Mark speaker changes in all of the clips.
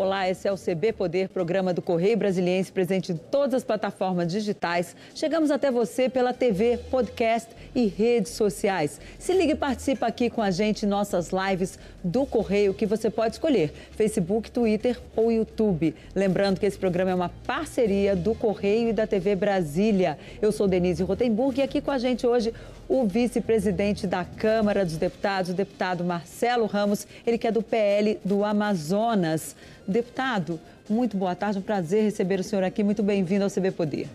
Speaker 1: Olá, esse é o CB Poder, programa do Correio Brasiliense, presente em todas as plataformas digitais. Chegamos até você pela TV, podcast e redes sociais. Se liga e participa aqui com a gente em nossas lives do Correio, que você pode escolher, Facebook, Twitter ou YouTube. Lembrando que esse programa é uma parceria do Correio e da TV Brasília. Eu sou Denise Rotenburg e aqui com a gente hoje o vice-presidente da Câmara dos Deputados, o deputado Marcelo Ramos, ele que é do PL do Amazonas. Deputado, muito boa tarde, um prazer receber o senhor aqui, muito bem-vindo ao CB Poder.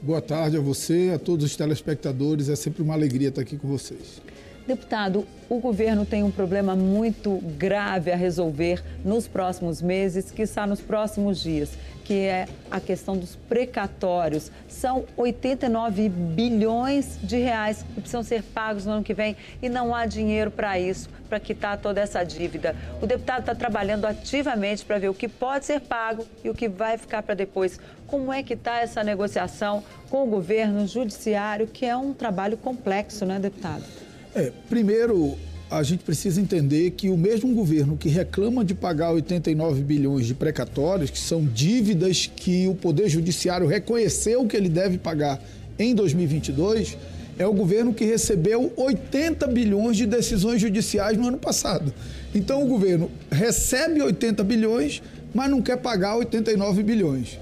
Speaker 2: Boa tarde a você, a todos os telespectadores, é sempre uma alegria estar aqui com vocês.
Speaker 1: Deputado, o governo tem um problema muito grave a resolver nos próximos meses, que está nos próximos dias, que é a questão dos precatórios. São 89 bilhões de reais que precisam ser pagos no ano que vem e não há dinheiro para isso, para quitar toda essa dívida. O deputado está trabalhando ativamente para ver o que pode ser pago e o que vai ficar para depois. Como é que está essa negociação com o governo, o judiciário, que é um trabalho complexo, né, deputado?
Speaker 2: É, primeiro, a gente precisa entender que o mesmo governo que reclama de pagar 89 bilhões de precatórios, que são dívidas que o Poder Judiciário reconheceu que ele deve pagar em 2022, é o governo que recebeu 80 bilhões de decisões judiciais no ano passado. Então o governo recebe 80 bilhões, mas não quer pagar 89 bilhões.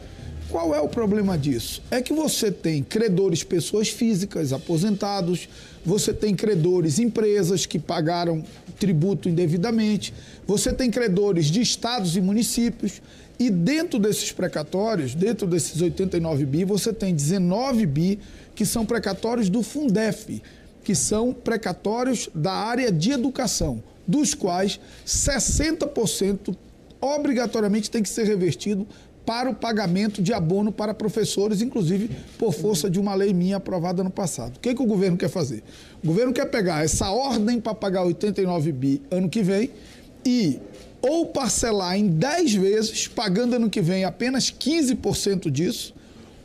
Speaker 2: Qual é o problema disso? É que você tem credores, pessoas físicas, aposentados, você tem credores, empresas que pagaram tributo indevidamente, você tem credores de estados e municípios, e dentro desses precatórios, dentro desses 89 bi, você tem 19 bi que são precatórios do Fundef, que são precatórios da área de educação, dos quais 60% obrigatoriamente tem que ser revertido para o pagamento de abono para professores, inclusive por força de uma lei minha aprovada no passado. O que, que o governo quer fazer? O governo quer pegar essa ordem para pagar 89 bi ano que vem e ou parcelar em 10 vezes, pagando ano que vem apenas 15% disso,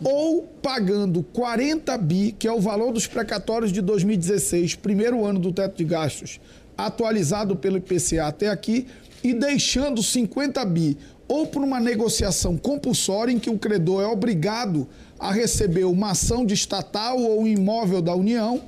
Speaker 2: ou pagando 40 bi, que é o valor dos precatórios de 2016, primeiro ano do teto de gastos, atualizado pelo IPCA até aqui, e deixando 50 bi ou por uma negociação compulsória em que o credor é obrigado a receber uma ação de estatal ou um imóvel da União,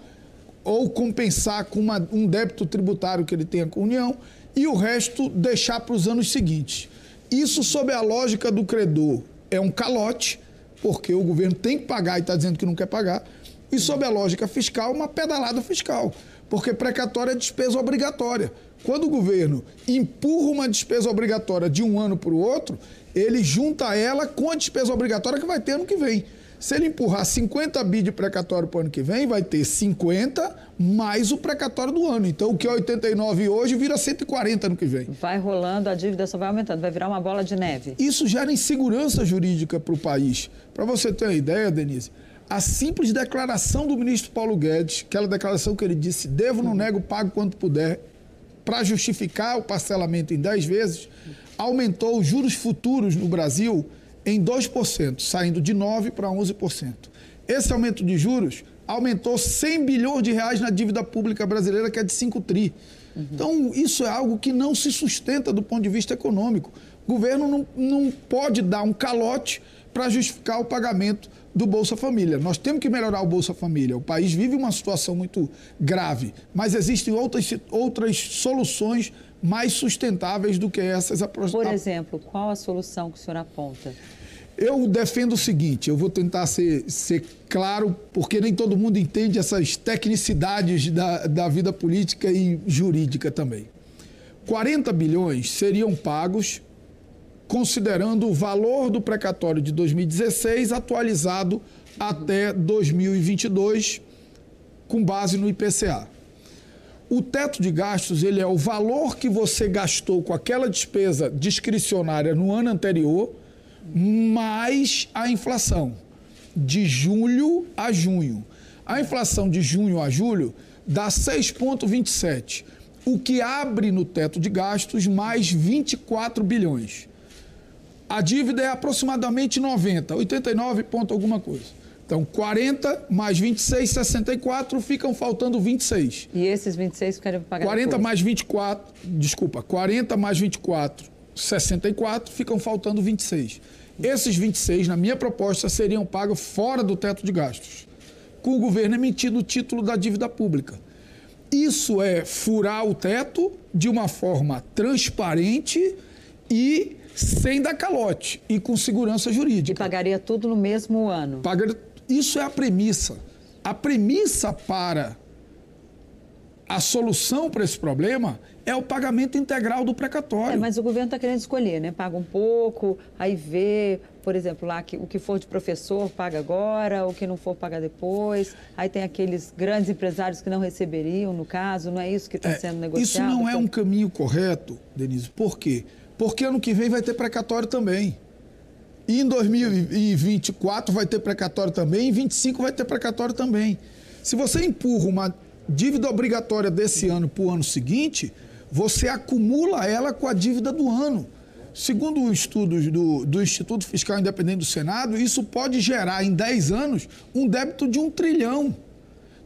Speaker 2: ou compensar com uma, um débito tributário que ele tenha com a União, e o resto deixar para os anos seguintes. Isso, sob a lógica do credor, é um calote, porque o governo tem que pagar e está dizendo que não quer pagar, e sob a lógica fiscal, uma pedalada fiscal, porque precatória é despesa obrigatória. Quando o governo empurra uma despesa obrigatória de um ano para o outro, ele junta ela com a despesa obrigatória que vai ter ano que vem. Se ele empurrar 50 bi de precatório para o ano que vem, vai ter 50 mais o precatório do ano. Então, o que é 89 hoje vira 140 ano que vem.
Speaker 1: Vai rolando, a dívida só vai aumentando, vai virar uma bola de neve.
Speaker 2: Isso gera insegurança jurídica para o país. Para você ter uma ideia, Denise, a simples declaração do ministro Paulo Guedes, aquela declaração que ele disse: devo, não nego, pago quanto puder, para justificar o parcelamento em 10 vezes, aumentou os juros futuros no Brasil em 2%, saindo de 9% para 11%. Esse aumento de juros aumentou 100 bilhões de reais na dívida pública brasileira, que é de 5 tri. Então, isso é algo que não se sustenta do ponto de vista econômico. O governo não, não pode dar um calote para justificar o pagamento do Bolsa Família. Nós temos que melhorar o Bolsa Família. O país vive uma situação muito grave, mas existem outras, outras soluções mais sustentáveis do que essas.
Speaker 1: Por exemplo, qual a solução que o senhor aponta?
Speaker 2: Eu defendo o seguinte, eu vou tentar ser, ser claro, porque nem todo mundo entende essas tecnicidades da, da vida política e jurídica também. 40 bilhões seriam pagos considerando o valor do precatório de 2016 atualizado até 2022, com base no IPCA. O teto de gastos ele é o valor que você gastou com aquela despesa discricionária no ano anterior, mais a inflação, de julho a junho. A inflação de junho a julho dá 6,27, o que abre no teto de gastos mais 24 bilhões a dívida é aproximadamente 90, 89 ponto alguma coisa. Então, 40 mais 26, 64, ficam faltando 26.
Speaker 1: E esses 26 querem pagar
Speaker 2: 40 depois. mais 24, desculpa, 40 mais 24 64, ficam faltando 26. Esses 26, na minha proposta, seriam pagos fora do teto de gastos, com o governo emitindo o título da dívida pública. Isso é furar o teto de uma forma transparente e sem dar calote e com segurança jurídica.
Speaker 1: E pagaria tudo no mesmo ano.
Speaker 2: Isso é a premissa. A premissa para a solução para esse problema é o pagamento integral do precatório. É,
Speaker 1: mas o governo está querendo escolher, né? Paga um pouco, aí vê, por exemplo, lá que o que for de professor paga agora, o que não for paga depois. Aí tem aqueles grandes empresários que não receberiam, no caso, não é isso que está é, sendo negociado?
Speaker 2: Isso não é um caminho correto, Denise. Por quê? Porque ano que vem vai ter precatório também. E em 2024 vai ter precatório também, em 2025 vai ter precatório também. Se você empurra uma dívida obrigatória desse ano para o ano seguinte, você acumula ela com a dívida do ano. Segundo estudos do, do Instituto Fiscal Independente do Senado, isso pode gerar em 10 anos um débito de um trilhão.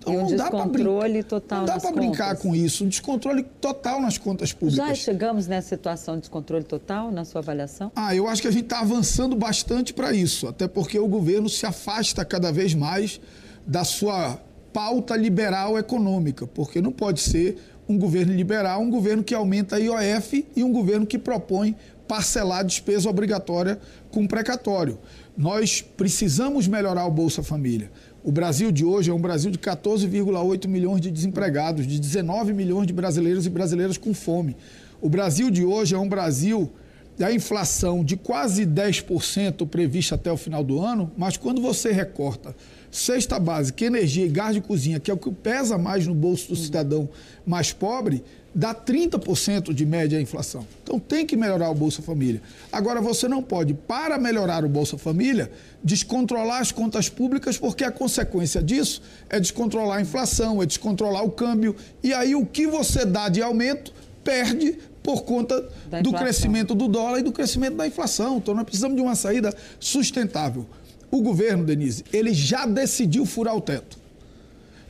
Speaker 1: Então e um não dá para brincar, total
Speaker 2: não dá para brincar com isso, um descontrole total nas contas públicas.
Speaker 1: Já chegamos nessa situação de descontrole total na sua avaliação?
Speaker 2: Ah, eu acho que a gente está avançando bastante para isso, até porque o governo se afasta cada vez mais da sua pauta liberal econômica, porque não pode ser um governo liberal, um governo que aumenta a IOF e um governo que propõe parcelar despesa obrigatória com precatório. Nós precisamos melhorar o Bolsa Família. O Brasil de hoje é um Brasil de 14,8 milhões de desempregados, de 19 milhões de brasileiros e brasileiras com fome. O Brasil de hoje é um Brasil da inflação de quase 10% prevista até o final do ano, mas quando você recorta cesta básica, energia e gás de cozinha, que é o que pesa mais no bolso do cidadão mais pobre, dá 30% de média a inflação. Então tem que melhorar o Bolsa Família. Agora você não pode, para melhorar o Bolsa Família, descontrolar as contas públicas, porque a consequência disso é descontrolar a inflação, é descontrolar o câmbio. E aí o que você dá de aumento perde por conta do crescimento do dólar e do crescimento da inflação. Então nós precisamos de uma saída sustentável. O governo, Denise, ele já decidiu furar o teto.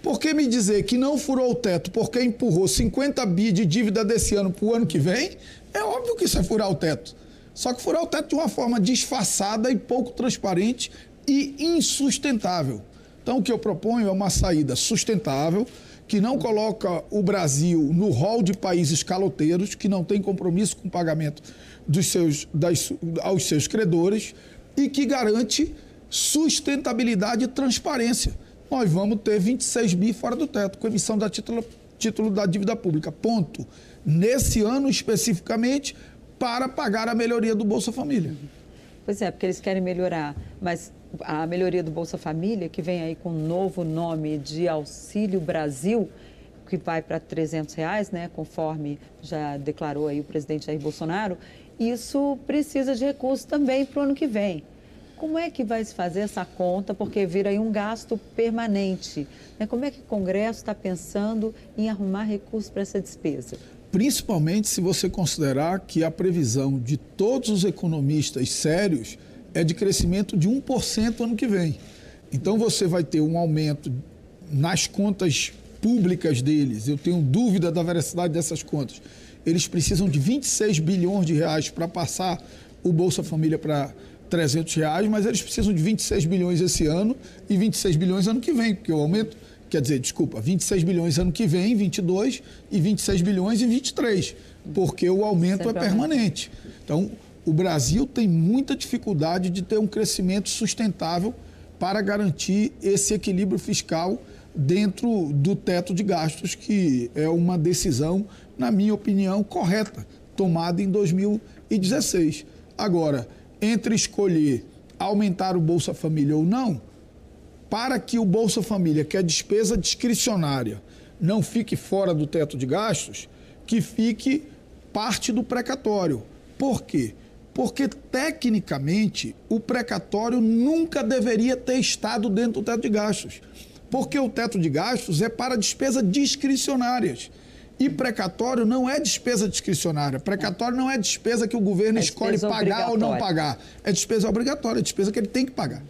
Speaker 2: Por que me dizer que não furou o teto porque empurrou 50 bi de dívida desse ano para o ano que vem? É óbvio que isso é furar o teto. Só que furar o teto de uma forma disfarçada e pouco transparente e insustentável. Então, o que eu proponho é uma saída sustentável, que não coloca o Brasil no rol de países caloteiros, que não tem compromisso com o pagamento dos seus, das, aos seus credores e que garante sustentabilidade e transparência. Nós vamos ter 26 bi fora do teto, com emissão da título, título da dívida pública. Ponto. Nesse ano especificamente, para pagar a melhoria do Bolsa Família.
Speaker 1: Pois é, porque eles querem melhorar, mas a melhoria do Bolsa Família, que vem aí com um novo nome de Auxílio Brasil, que vai para 300 reais, né, conforme já declarou aí o presidente Jair Bolsonaro, isso precisa de recursos também para o ano que vem. Como é que vai se fazer essa conta? Porque vira aí um gasto permanente. Né? Como é que o Congresso está pensando em arrumar recursos para essa despesa?
Speaker 2: Principalmente se você considerar que a previsão de todos os economistas sérios é de crescimento de 1% ano que vem. Então você vai ter um aumento nas contas públicas deles. Eu tenho dúvida da veracidade dessas contas. Eles precisam de 26 bilhões de reais para passar o Bolsa Família para 300 reais, mas eles precisam de 26 bilhões esse ano e 26 bilhões ano que vem, porque o aumento, quer dizer, desculpa, 26 bilhões ano que vem, 22 e 26 bilhões em 23, porque o aumento é permanente. Então, o Brasil tem muita dificuldade de ter um crescimento sustentável para garantir esse equilíbrio fiscal dentro do teto de gastos, que é uma decisão, na minha opinião, correta, tomada em 2016. Agora, entre escolher aumentar o Bolsa Família ou não, para que o Bolsa Família, que é despesa discricionária, não fique fora do teto de gastos, que fique parte do precatório. Por quê? Porque, tecnicamente, o precatório nunca deveria ter estado dentro do teto de gastos. Porque o teto de gastos é para despesas discricionárias. E precatório não é despesa discricionária. Precatório não é despesa que o governo é escolhe pagar ou não pagar. É despesa obrigatória, é despesa que ele tem que pagar.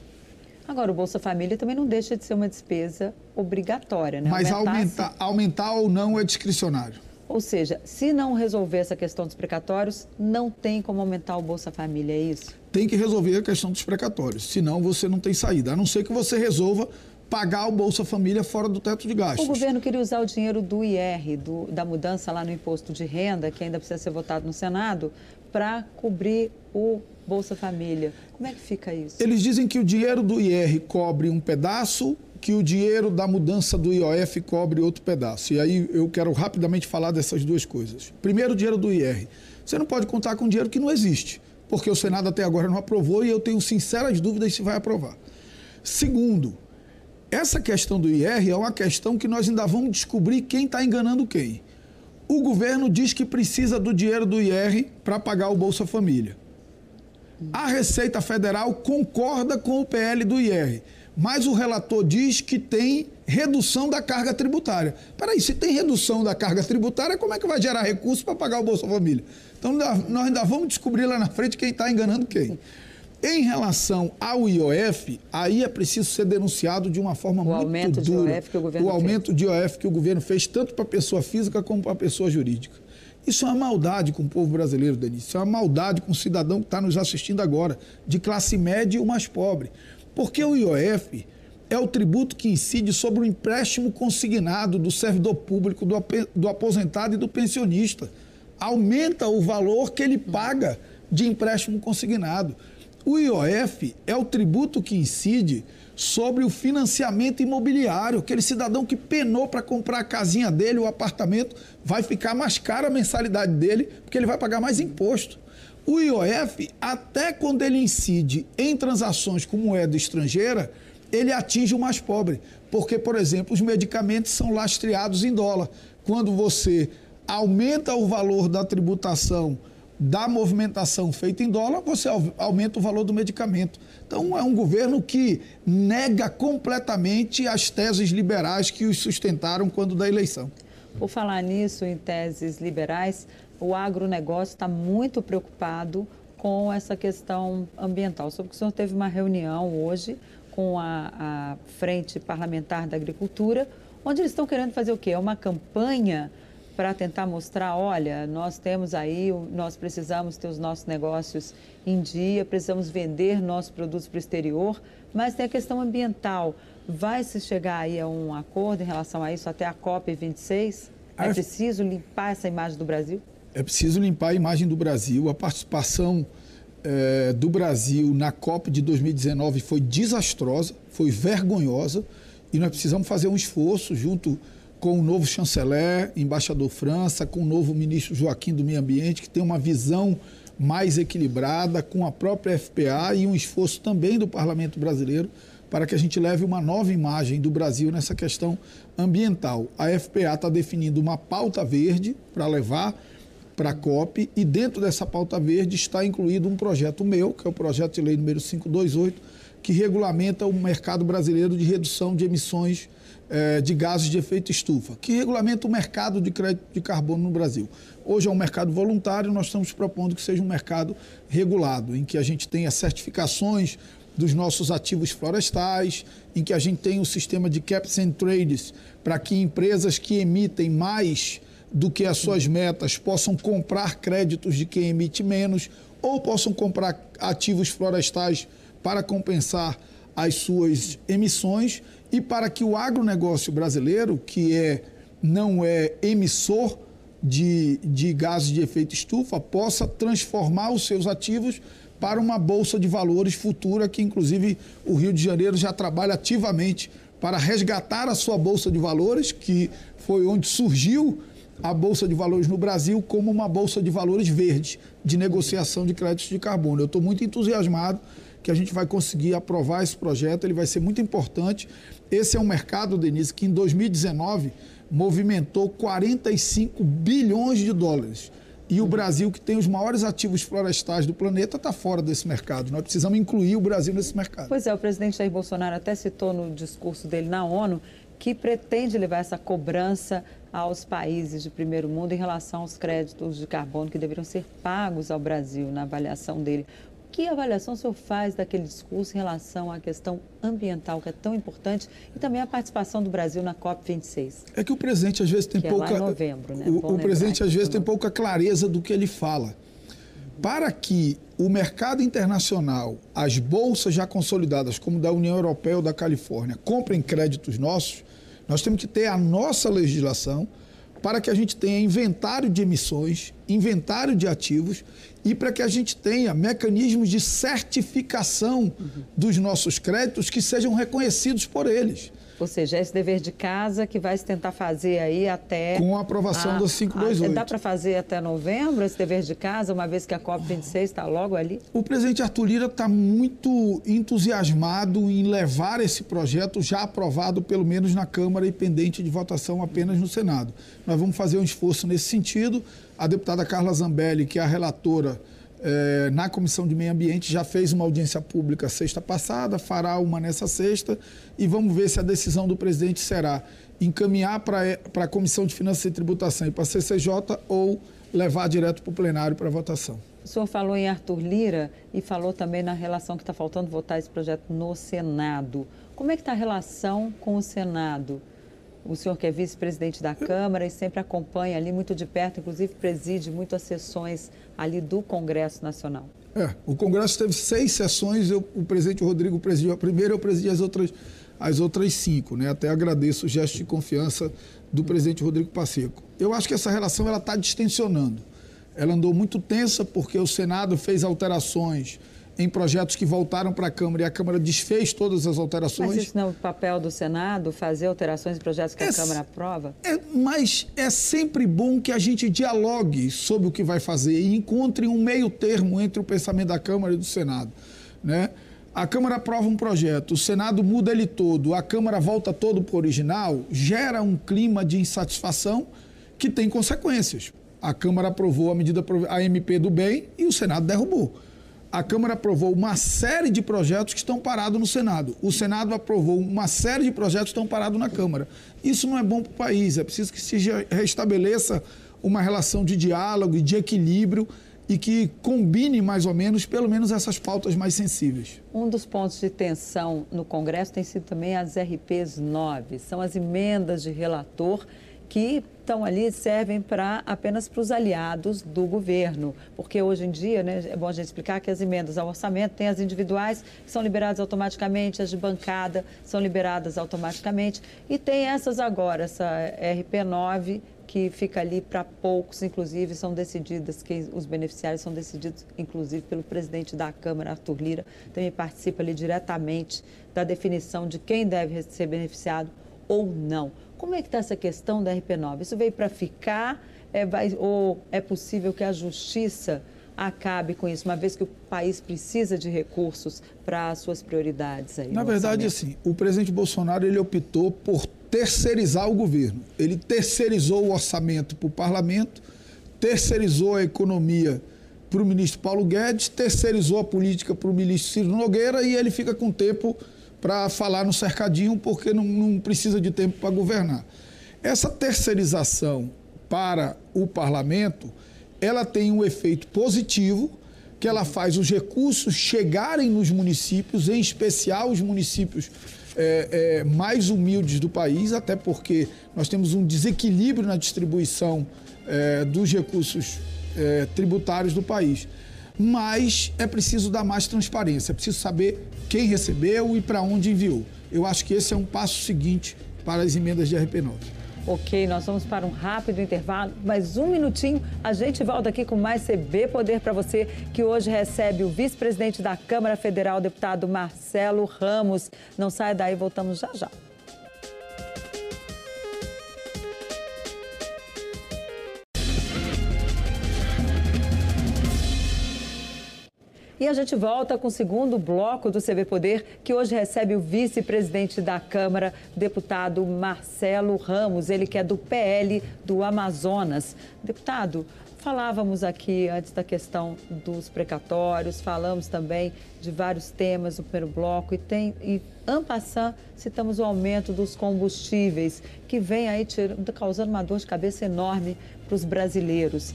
Speaker 1: Agora, o Bolsa Família também não deixa de ser uma despesa obrigatória, né?
Speaker 2: Mas aumentar, aumentar ou não é discricionário.
Speaker 1: Ou seja, se não resolver essa questão dos precatórios, não tem como aumentar o Bolsa Família, é isso?
Speaker 2: Tem que resolver a questão dos precatórios, senão você não tem saída. A não ser que você resolva pagar o Bolsa Família fora do teto de gastos.
Speaker 1: O governo queria usar o dinheiro do IR, do, da mudança lá no imposto de renda, que ainda precisa ser votado no Senado, para cobrir o Bolsa Família. Como é que fica isso?
Speaker 2: Eles dizem que o dinheiro do IR cobre um pedaço, que o dinheiro da mudança do IOF cobre outro pedaço. E aí eu quero rapidamente falar dessas duas coisas. Primeiro, o dinheiro do IR. Você não pode contar com dinheiro que não existe, porque o Senado até agora não aprovou e eu tenho sinceras dúvidas se vai aprovar. Segundo, essa questão do IR é uma questão que nós ainda vamos descobrir quem está enganando quem. O governo diz que precisa do dinheiro do IR para pagar o Bolsa Família. A Receita Federal concorda com o PL do IR, mas o relator diz que tem redução da carga tributária. Peraí, se tem redução da carga tributária, como é que vai gerar recursos para pagar o Bolsa Família? Então nós ainda vamos descobrir lá na frente quem está enganando quem. Em relação ao IOF, aí é preciso ser denunciado de uma forma
Speaker 1: o
Speaker 2: muito
Speaker 1: aumento
Speaker 2: dura.
Speaker 1: De IOF que o governo
Speaker 2: o aumento
Speaker 1: fez.
Speaker 2: de IOF que o governo fez tanto para a pessoa física como para a pessoa jurídica. Isso é uma maldade com o povo brasileiro, Denise. Isso é uma maldade com o cidadão que está nos assistindo agora, de classe média e o mais pobre. Porque o IOF é o tributo que incide sobre o empréstimo consignado do servidor público, do, do aposentado e do pensionista. Aumenta o valor que ele paga de empréstimo consignado. O IOF é o tributo que incide sobre o financiamento imobiliário. Aquele cidadão que penou para comprar a casinha dele, o apartamento, vai ficar mais cara a mensalidade dele, porque ele vai pagar mais imposto. O IOF, até quando ele incide em transações com moeda estrangeira, ele atinge o mais pobre. Porque, por exemplo, os medicamentos são lastreados em dólar. Quando você aumenta o valor da tributação da movimentação feita em dólar, você aumenta o valor do medicamento. Então, é um governo que nega completamente as teses liberais que os sustentaram quando da eleição.
Speaker 1: Por falar nisso, em teses liberais, o agronegócio está muito preocupado com essa questão ambiental. Soube que o senhor teve uma reunião hoje com a, a Frente Parlamentar da Agricultura, onde eles estão querendo fazer o quê? É uma campanha para tentar mostrar, olha, nós temos aí, nós precisamos ter os nossos negócios em dia, precisamos vender nossos produtos para o exterior, mas tem a questão ambiental. Vai se chegar aí a um acordo em relação a isso até a COP26? É preciso limpar essa imagem do Brasil?
Speaker 2: É preciso limpar a imagem do Brasil. A participação é, do Brasil na COP de 2019 foi desastrosa, foi vergonhosa, e nós precisamos fazer um esforço junto com o novo chanceler, embaixador França, com o novo ministro Joaquim do Meio Ambiente, que tem uma visão mais equilibrada, com a própria FPA e um esforço também do parlamento brasileiro para que a gente leve uma nova imagem do Brasil nessa questão ambiental. A FPA está definindo uma pauta verde para levar para a COP e dentro dessa pauta verde está incluído um projeto meu, que é o projeto de lei número 528, que regulamenta o mercado brasileiro de redução de emissões é, de gases de efeito estufa, que regulamenta o mercado de crédito de carbono no Brasil. Hoje é um mercado voluntário, nós estamos propondo que seja um mercado regulado, em que a gente tenha certificações dos nossos ativos florestais, em que a gente tenha um sistema de caps and trades para que empresas que emitem mais do que as suas metas possam comprar créditos de quem emite menos ou possam comprar ativos florestais para compensar as suas emissões e para que o agronegócio brasileiro, que é, não é emissor de, de gases de efeito estufa, possa transformar os seus ativos para uma bolsa de valores futura, que inclusive o Rio de Janeiro já trabalha ativamente para resgatar a sua bolsa de valores, que foi onde surgiu a bolsa de valores no Brasil como uma bolsa de valores verde, de negociação de créditos de carbono. Eu estou muito entusiasmado que a gente vai conseguir aprovar esse projeto, ele vai ser muito importante. Esse é um mercado, Denise, que em 2019 movimentou 45 bilhões de dólares. E o Brasil, que tem os maiores ativos florestais do planeta, está fora desse mercado. Nós precisamos incluir o Brasil nesse mercado.
Speaker 1: Pois é, o presidente Jair Bolsonaro até citou no discurso dele na ONU que pretende levar essa cobrança aos países de primeiro mundo em relação aos créditos de carbono que deveriam ser pagos ao Brasil na avaliação dele. Que avaliação o senhor faz daquele discurso em relação à questão ambiental, que é tão importante, e também a participação do Brasil na COP26?
Speaker 2: É que o presidente às vezes tem
Speaker 1: que
Speaker 2: pouca.
Speaker 1: É lá em novembro, né?
Speaker 2: O, o presidente às vezes tem pouca clareza do que ele fala. Para que o mercado internacional, as bolsas já consolidadas, como da União Europeia ou da Califórnia, comprem créditos nossos, nós temos que ter a nossa legislação para que a gente tenha inventário de emissões, inventário de ativos e para que a gente tenha mecanismos de certificação dos nossos créditos que sejam reconhecidos por eles.
Speaker 1: Ou seja, esse dever de casa que vai se tentar fazer aí até.
Speaker 2: Com a aprovação a, do 528.
Speaker 1: A, dá para fazer até novembro esse dever de casa, uma vez que a COP26 está logo ali?
Speaker 2: O presidente Arthur Lira está muito entusiasmado em levar esse projeto já aprovado, pelo menos na Câmara, e pendente de votação apenas no Senado. Nós vamos fazer um esforço nesse sentido. A deputada Carla Zambelli, que é a relatora é, na Comissão de Meio Ambiente, já fez uma audiência pública sexta passada, fará uma nessa sexta e vamos ver se a decisão do presidente será encaminhar para a Comissão de Finanças e Tributação e para a CCJ ou levar direto para o plenário para votação.
Speaker 1: O senhor falou em Arthur Lira e falou também na relação que está faltando votar esse projeto no Senado. Como é que está a relação com o Senado? O senhor que é vice-presidente da Câmara e sempre acompanha ali muito de perto, inclusive preside muitas sessões ali do Congresso Nacional.
Speaker 2: É, o Congresso teve seis sessões, eu, o presidente Rodrigo presidiu a primeira, eu presidi as outras, as outras cinco. Né? Até agradeço o gesto de confiança do presidente Rodrigo Pacheco. Eu acho que essa relação está distensionando. Ela andou muito tensa porque o Senado fez alterações em projetos que voltaram para a Câmara e a Câmara desfez todas as alterações.
Speaker 1: Mas isso não é o papel do Senado, fazer alterações em projetos que é, a Câmara aprova?
Speaker 2: É, mas é sempre bom que a gente dialogue sobre o que vai fazer e encontre um meio termo entre o pensamento da Câmara e do Senado. Né? A Câmara aprova um projeto, o Senado muda ele todo, a Câmara volta todo para o original, gera um clima de insatisfação que tem consequências. A Câmara aprovou a medida, a MP do bem e o Senado derrubou a Câmara aprovou uma série de projetos que estão parados no Senado. O Senado aprovou uma série de projetos que estão parados na Câmara. Isso não é bom para o país. É preciso que se restabeleça uma relação de diálogo e de equilíbrio e que combine mais ou menos, pelo menos, essas pautas mais sensíveis.
Speaker 1: Um dos pontos de tensão no Congresso tem sido também as RPs 9, são as emendas de relator que estão ali servem para apenas para os aliados do governo, porque hoje em dia, né, é bom a gente explicar que as emendas ao orçamento tem as individuais que são liberadas automaticamente, as de bancada são liberadas automaticamente e tem essas agora, essa RP9 que fica ali para poucos, inclusive são decididas que os beneficiários são decididos inclusive pelo presidente da Câmara, Arthur Lira, também participa ali diretamente da definição de quem deve ser beneficiado ou não. Como é que está essa questão da RP9? Isso veio para ficar é, vai, ou é possível que a justiça acabe com isso, uma vez que o país precisa de recursos para as suas prioridades? Aí,
Speaker 2: Na verdade, assim, o presidente Bolsonaro ele optou por terceirizar o governo. Ele terceirizou o orçamento para o parlamento, terceirizou a economia para o ministro Paulo Guedes, terceirizou a política para o ministro Ciro Nogueira e ele fica com tempo para falar no cercadinho, porque não, não precisa de tempo para governar. Essa terceirização para o parlamento, ela tem um efeito positivo, que ela faz os recursos chegarem nos municípios, em especial os municípios é, é, mais humildes do país, até porque nós temos um desequilíbrio na distribuição é, dos recursos é, tributários do país mas é preciso dar mais transparência, é preciso saber quem recebeu e para onde enviou. Eu acho que esse é um passo seguinte para as emendas de RP9.
Speaker 1: Ok, nós vamos para um rápido intervalo, mais um minutinho, a gente volta aqui com mais CB Poder para você, que hoje recebe o vice-presidente da Câmara Federal, deputado Marcelo Ramos. Não saia daí, voltamos já já. E a gente volta com o segundo bloco do CB Poder, que hoje recebe o vice-presidente da Câmara, deputado Marcelo Ramos, ele que é do PL do Amazonas. Deputado, falávamos aqui antes da questão dos precatórios, falamos também de vários temas no primeiro bloco e tem e ampassant citamos o aumento dos combustíveis que vem aí causando uma dor de cabeça enorme para os brasileiros.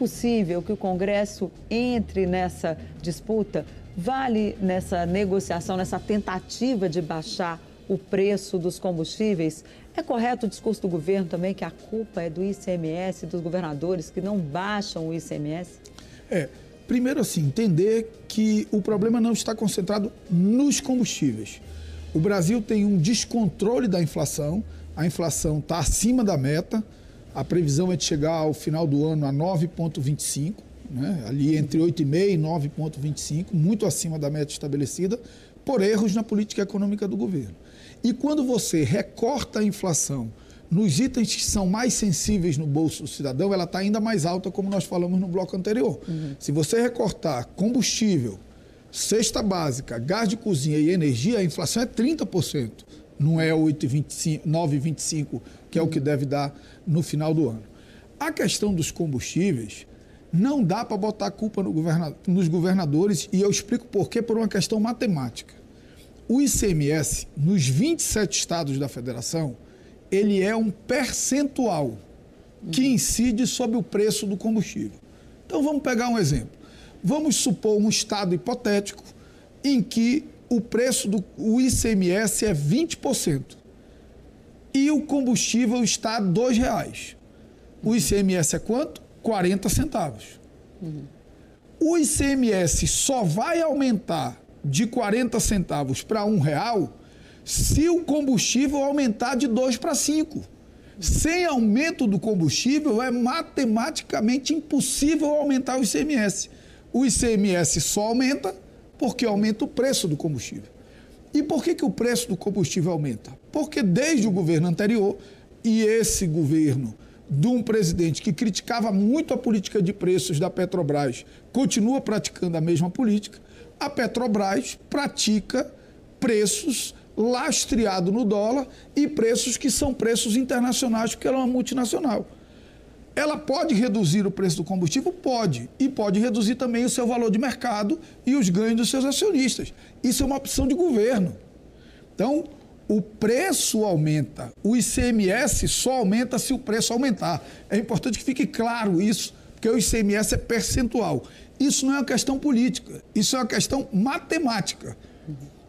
Speaker 1: Possível que o Congresso entre nessa disputa? Vale nessa negociação, nessa tentativa de baixar o preço dos combustíveis? É correto o discurso do governo também que a culpa é do ICMS, dos governadores que não baixam o ICMS?
Speaker 2: É. Primeiro, assim, entender que o problema não está concentrado nos combustíveis. O Brasil tem um descontrole da inflação, a inflação está acima da meta, a previsão é de chegar ao final do ano a 9,25, né? ali entre 8,5% e 9,25%, muito acima da meta estabelecida, por erros na política econômica do governo. E quando você recorta a inflação nos itens que são mais sensíveis no bolso do cidadão, ela está ainda mais alta, como nós falamos no bloco anterior. Uhum. Se você recortar combustível, cesta básica, gás de cozinha e energia, a inflação é 30%. Não é 9,25%, que é o que deve dar no final do ano. A questão dos combustíveis, não dá para botar a culpa no governador, nos governadores, e eu explico por quê, por uma questão matemática. O ICMS, nos 27 estados da federação, ele é um percentual que incide sobre o preço do combustível. Então vamos pegar um exemplo. Vamos supor um estado hipotético em que o preço do o ICMS é 20% e o combustível está a R$ reais. O ICMS é quanto? 40 centavos. Uhum. O ICMS só vai aumentar de 40 centavos para um real se o combustível aumentar de 2 para 5. Sem aumento do combustível, é matematicamente impossível aumentar o ICMS. O ICMS só aumenta porque aumenta o preço do combustível. E por que, que o preço do combustível aumenta? Porque desde o governo anterior, e esse governo de um presidente que criticava muito a política de preços da Petrobras, continua praticando a mesma política, a Petrobras pratica preços lastreados no dólar e preços que são preços internacionais, porque ela é uma multinacional. Ela pode reduzir o preço do combustível? Pode. E pode reduzir também o seu valor de mercado e os ganhos dos seus acionistas. Isso é uma opção de governo. Então, o preço aumenta, o ICMS só aumenta se o preço aumentar. É importante que fique claro isso, porque o ICMS é percentual. Isso não é uma questão política, isso é uma questão matemática.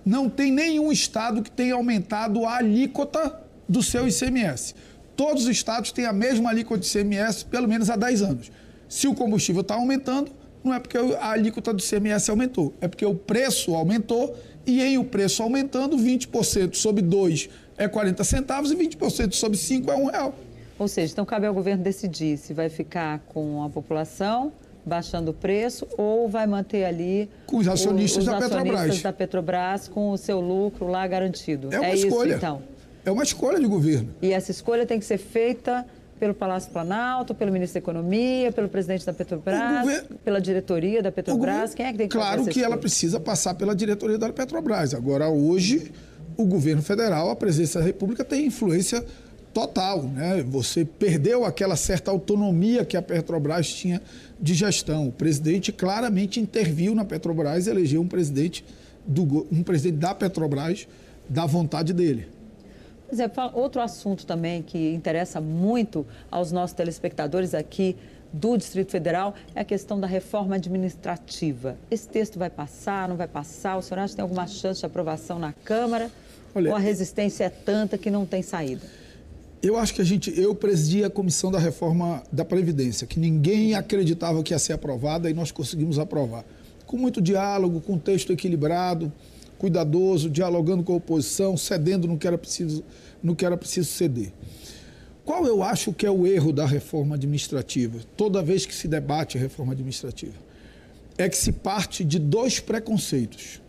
Speaker 2: Não tem nenhum estado que tenha aumentado a alíquota do seu ICMS. Todos os estados têm a mesma alíquota de ICMS pelo menos há 10 anos. Se o combustível está aumentando, não é porque a alíquota do ICMS aumentou, é porque o preço aumentou e em o preço aumentando, 20% sobre 2 é 40 centavos e 20% sobre 5 é 1 real.
Speaker 1: Ou seja, então cabe ao governo decidir se vai ficar com a população baixando o preço ou vai manter ali
Speaker 2: com os acionistas, os, os da,
Speaker 1: acionistas
Speaker 2: Petrobras.
Speaker 1: da Petrobras com o seu lucro lá garantido.
Speaker 2: É uma é escolha. Isso, então. É uma escolha de governo.
Speaker 1: E essa escolha tem que ser feita pelo Palácio Planalto, pelo ministro da Economia, pelo presidente da Petrobras, pela diretoria da Petrobras? Quem é que tem que
Speaker 2: Claro que ela precisa passar pela diretoria da Petrobras. Agora, hoje, o governo federal, a presidência da República, tem influência total. Né? Você perdeu aquela certa autonomia que a Petrobras tinha de gestão. O presidente claramente interviu na Petrobras e elegeu um presidente, do, um presidente da Petrobras da vontade dele.
Speaker 1: Zé, outro assunto também que interessa muito aos nossos telespectadores aqui do Distrito Federal é a questão da reforma administrativa. Esse texto vai passar, não vai passar? O senhor acha que tem alguma chance de aprovação na Câmara? Olha, ou a resistência é tanta que não tem saída?
Speaker 2: Eu acho que a gente, eu presidi a comissão da reforma da Previdência, que ninguém acreditava que ia ser aprovada e nós conseguimos aprovar. Com muito diálogo, com texto equilibrado, cuidadoso, dialogando com a oposição, cedendo no que era preciso, no que era preciso ceder. Qual eu acho que é o erro da reforma administrativa, toda vez que se debate a reforma administrativa? É que se parte de dois preconceitos.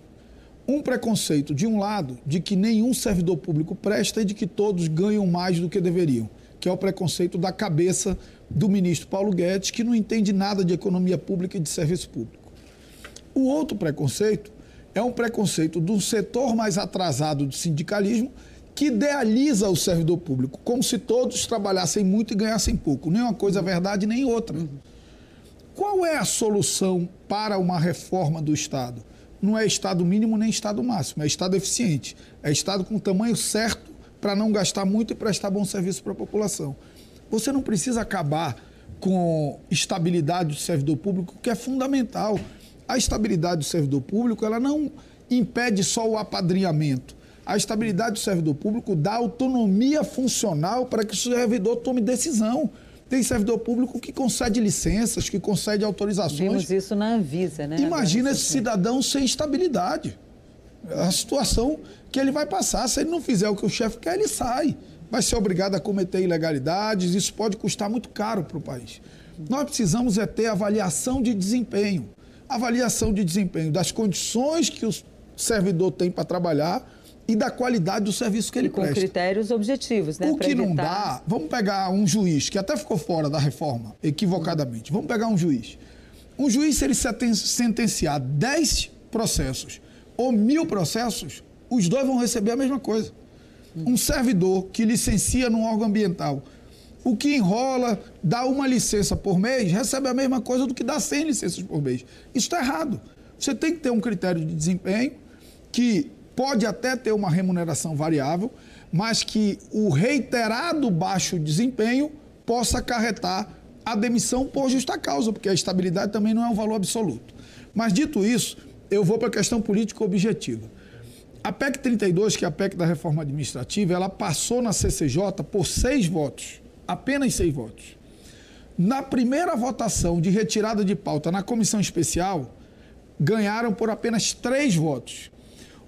Speaker 2: Um preconceito, de um lado, de que nenhum servidor público presta e de que todos ganham mais do que deveriam, que é o preconceito da cabeça do ministro Paulo Guedes, que não entende nada de economia pública e de serviço público. O outro preconceito é um preconceito um setor mais atrasado do sindicalismo que idealiza o servidor público, como se todos trabalhassem muito e ganhassem pouco. Nem uma coisa é verdade, nem outra. Qual é a solução para uma reforma do Estado? Não é Estado mínimo nem Estado máximo, é Estado eficiente. É Estado com o tamanho certo para não gastar muito e prestar bom serviço para a população. Você não precisa acabar com estabilidade do servidor público, que é fundamental. A estabilidade do servidor público, ela não impede só o apadrinhamento. A estabilidade do servidor público dá autonomia funcional para que o servidor tome decisão. Tem servidor público que concede licenças, que concede autorizações.
Speaker 1: Vimos isso na Anvisa, né?
Speaker 2: Imagina esse cidadão sem estabilidade. A situação que ele vai passar. Se ele não fizer o que o chefe quer, ele sai. Vai ser obrigado a cometer ilegalidades. Isso pode custar muito caro para o país. Nós precisamos é ter avaliação de desempenho. Avaliação de desempenho das condições que o servidor tem para trabalhar e da qualidade do serviço que ele
Speaker 1: e com
Speaker 2: presta.
Speaker 1: critérios objetivos, né?
Speaker 2: O que
Speaker 1: evitar...
Speaker 2: não dá, vamos pegar um juiz que até ficou fora da reforma, equivocadamente. Vamos pegar um juiz. Um juiz, se ele sentenciar 10 processos ou mil processos, os dois vão receber a mesma coisa. Um servidor que licencia num órgão ambiental, o que enrola, dá uma licença por mês, recebe a mesma coisa do que dá 100 licenças por mês. Isso está errado. Você tem que ter um critério de desempenho que pode até ter uma remuneração variável, mas que o reiterado baixo desempenho possa acarretar a demissão por justa causa, porque a estabilidade também não é um valor absoluto. Mas dito isso, eu vou para a questão política objetiva. A PEC 32, que é a PEC da reforma administrativa, ela passou na CCJ por seis votos, apenas seis votos. Na primeira votação de retirada de pauta na comissão especial, ganharam por apenas três votos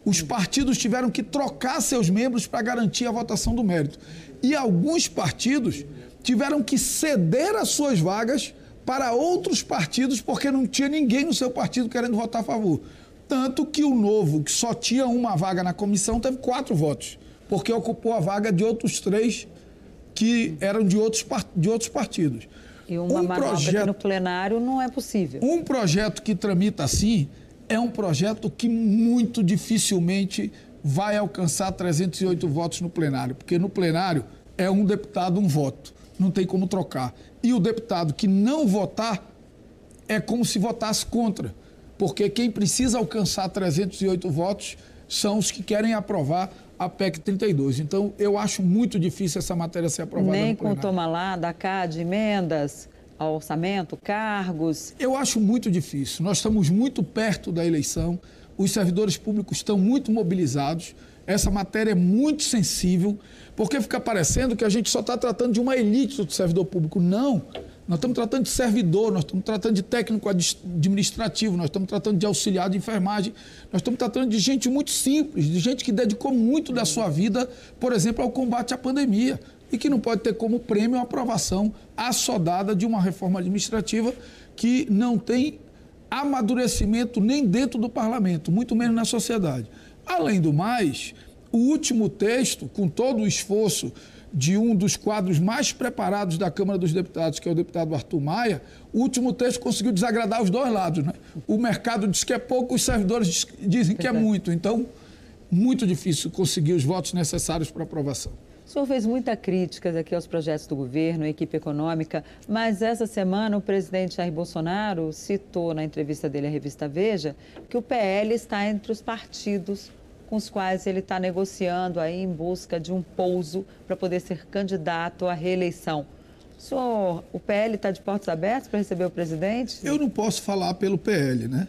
Speaker 2: os partidos tiveram que trocar seus membros para garantir a votação do mérito. E alguns partidos tiveram que ceder as suas vagas para outros partidos porque não tinha ninguém no seu partido querendo votar a favor. Tanto que o Novo, que só tinha uma vaga na comissão, teve quatro votos, porque ocupou a vaga de outros três que eram de outros, de outros partidos.
Speaker 1: E uma um projeto no plenário não é possível.
Speaker 2: Um projeto que tramita assim é um projeto que muito dificilmente vai alcançar 308 votos no plenário, porque no plenário é um deputado, um voto. Não tem como trocar. E o deputado que não votar é como se votasse contra, porque quem precisa alcançar 308 votos são os que querem aprovar a PEC 32. Então, eu acho muito difícil essa matéria ser aprovada
Speaker 1: Nem com toma lá, da cá, de emendas, ao orçamento, cargos?
Speaker 2: Eu acho muito difícil. Nós estamos muito perto da eleição, os servidores públicos estão muito mobilizados. Essa matéria é muito sensível, porque fica parecendo que a gente só está tratando de uma elite do servidor público. Não. Nós estamos tratando de servidor, nós estamos tratando de técnico administrativo, nós estamos tratando de auxiliar de enfermagem, nós estamos tratando de gente muito simples, de gente que dedicou muito da sua vida, por exemplo, ao combate à pandemia e que não pode ter como prêmio a aprovação assodada de uma reforma administrativa que não tem amadurecimento nem dentro do parlamento, muito menos na sociedade. Além do mais, o último texto, com todo o esforço de um dos quadros mais preparados da Câmara dos Deputados, que é o deputado Arthur Maia, o último texto conseguiu desagradar os dois lados. Né? O mercado diz que é pouco, os servidores dizem que é muito. Então, muito difícil conseguir os votos necessários para aprovação.
Speaker 1: O senhor fez muita críticas aqui aos projetos do governo, à equipe econômica, mas essa semana o presidente Jair Bolsonaro citou na entrevista dele à revista Veja que o PL está entre os partidos com os quais ele está negociando aí em busca de um pouso para poder ser candidato à reeleição. O senhor, o PL está de portas abertas para receber o presidente?
Speaker 2: Eu não posso falar pelo PL, né?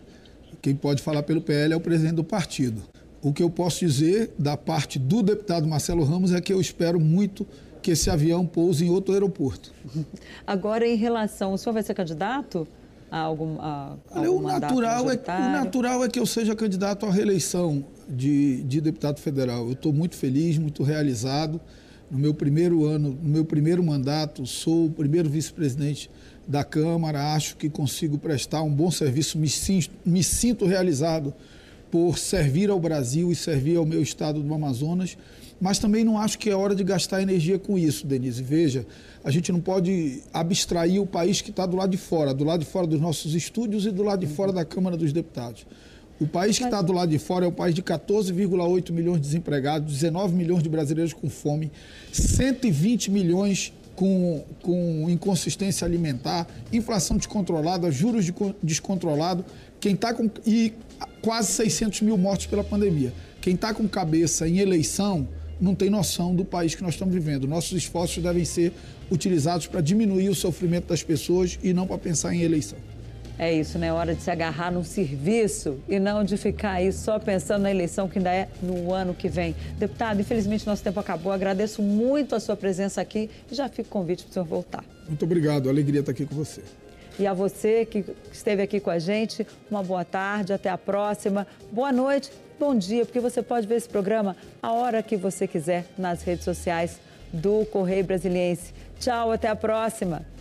Speaker 2: Quem pode falar pelo PL é o presidente do partido. O que eu posso dizer da parte do deputado Marcelo Ramos é que eu espero muito que esse avião pouse em outro aeroporto.
Speaker 1: Agora, em relação, o senhor vai ser candidato a algum, a,
Speaker 2: Olha, o natural é o natural é que eu seja candidato à reeleição de, de deputado federal. Eu estou muito feliz, muito realizado. No meu primeiro ano, no meu primeiro mandato, sou o primeiro vice-presidente da Câmara. Acho que consigo prestar um bom serviço, me sinto, me sinto realizado por servir ao Brasil e servir ao meu estado do Amazonas, mas também não acho que é hora de gastar energia com isso, Denise. Veja, a gente não pode abstrair o país que está do lado de fora, do lado de fora dos nossos estúdios e do lado de fora da Câmara dos Deputados. O país que está do lado de fora é o país de 14,8 milhões de desempregados, 19 milhões de brasileiros com fome, 120 milhões com, com inconsistência alimentar, inflação descontrolada, juros de, descontrolado, quem está com e quase 600 mil mortos pela pandemia. Quem está com cabeça em eleição não tem noção do país que nós estamos vivendo. Nossos esforços devem ser utilizados para diminuir o sofrimento das pessoas e não para pensar em eleição.
Speaker 1: É isso, né? Hora de se agarrar num serviço e não de ficar aí só pensando na eleição que ainda é no ano que vem. Deputado, infelizmente nosso tempo acabou. Agradeço muito a sua presença aqui e já fico convite para o senhor voltar.
Speaker 2: Muito obrigado, alegria estar aqui com você.
Speaker 1: E a você que esteve aqui com a gente, uma boa tarde, até a próxima. Boa noite, bom dia, porque você pode ver esse programa a hora que você quiser nas redes sociais do Correio Brasiliense. Tchau, até a próxima.